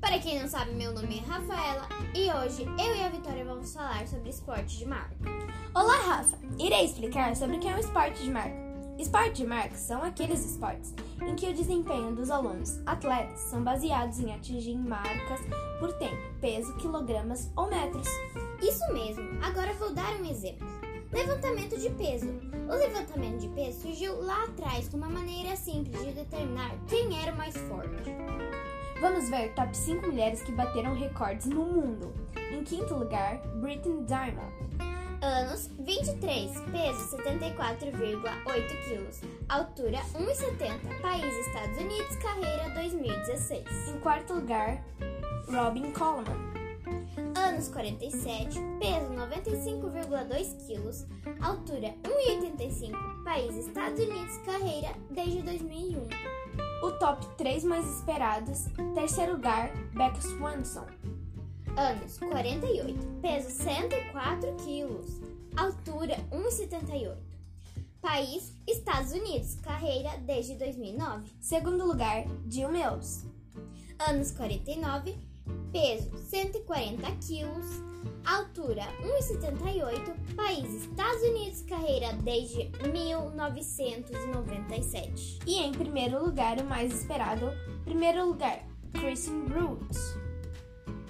Para quem não sabe, meu nome é Rafaela e hoje eu e a Vitória vamos falar sobre esporte de marca. Olá, Rafa! Irei explicar sobre o que é um esporte de marca. Esporte de marca são aqueles esportes em que o desempenho dos alunos atletas são baseados em atingir marcas por tempo, peso, quilogramas ou metros. Isso mesmo, agora vou dar um exemplo. Levantamento de peso. O levantamento de peso surgiu lá atrás como uma maneira simples de determinar quem era o mais forte. Vamos ver top 5 mulheres que bateram recordes no mundo. Em quinto lugar, Britney Diamond. Anos 23, peso 74,8 kg, altura 1,70, país Estados Unidos, carreira 2016. Em quarto lugar, Robin Coleman. Anos 47, peso 95,2 kg, altura 1,85, país Estados Unidos, carreira desde 2001. O top 3 mais esperados, terceiro lugar, Becca Swanson. Anos 48, peso 104 quilos, altura 1,78. País Estados Unidos, carreira desde 2009. Segundo lugar, Jill Mills. Anos 49, peso 140 quilos, altura 1,78, país Estados Unidos, carreira desde 1997. E em primeiro lugar, o mais esperado, primeiro lugar, Kristen Brooks.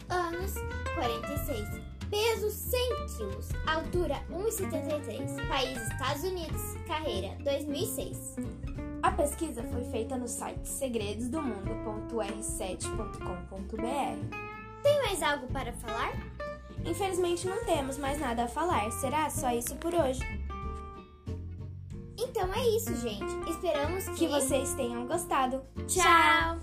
Anos 46, peso 100 quilos, altura 1,73, país Estados Unidos, carreira 2006. A pesquisa foi feita no site segredosdomundo.r7.com.br. Tem mais algo para falar? Infelizmente não temos mais nada a falar. Será só isso por hoje? Então é isso, gente. Esperamos que, que vocês tenham gostado. Tchau!